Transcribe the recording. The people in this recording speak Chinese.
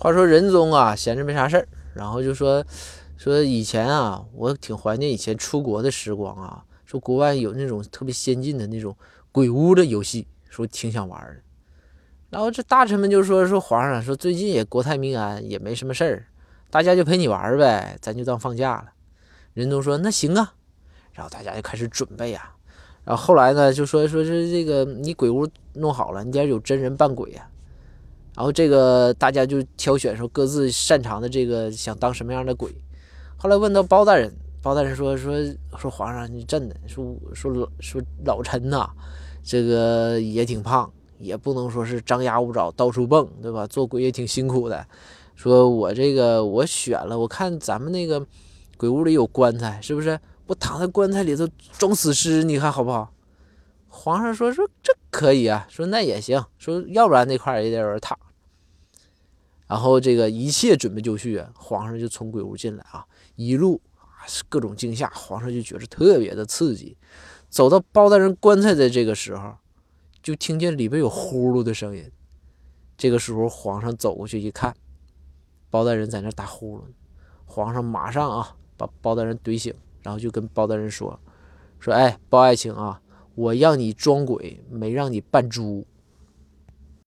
话说仁宗啊，闲着没啥事儿，然后就说说以前啊，我挺怀念以前出国的时光啊。说国外有那种特别先进的那种鬼屋的游戏，说挺想玩的。然后这大臣们就说说皇上说最近也国泰民安，也没什么事儿，大家就陪你玩呗，咱就当放假了。仁宗说那行啊，然后大家就开始准备啊。然后后来呢，就说说是这个你鬼屋弄好了，你得有真人扮鬼啊。然后这个大家就挑选说各自擅长的这个想当什么样的鬼。后来问到包大人，包大人说说说皇上你真的说说老说老臣呐，这个也挺胖，也不能说是张牙舞爪到处蹦，对吧？做鬼也挺辛苦的。说我这个我选了，我看咱们那个鬼屋里有棺材，是不是？我躺在棺材里头装死尸，你看好不好？皇上说说这可以啊，说那也行，说要不然那块也得有人躺。然后这个一切准备就绪，皇上就从鬼屋进来啊，一路啊各种惊吓，皇上就觉得特别的刺激。走到包大人棺材的这个时候，就听见里边有呼噜的声音。这个时候皇上走过去一看，包大人在那打呼噜，皇上马上啊把包大人怼醒，然后就跟包大人说：“说哎，包爱卿啊。”我让你装鬼，没让你扮猪。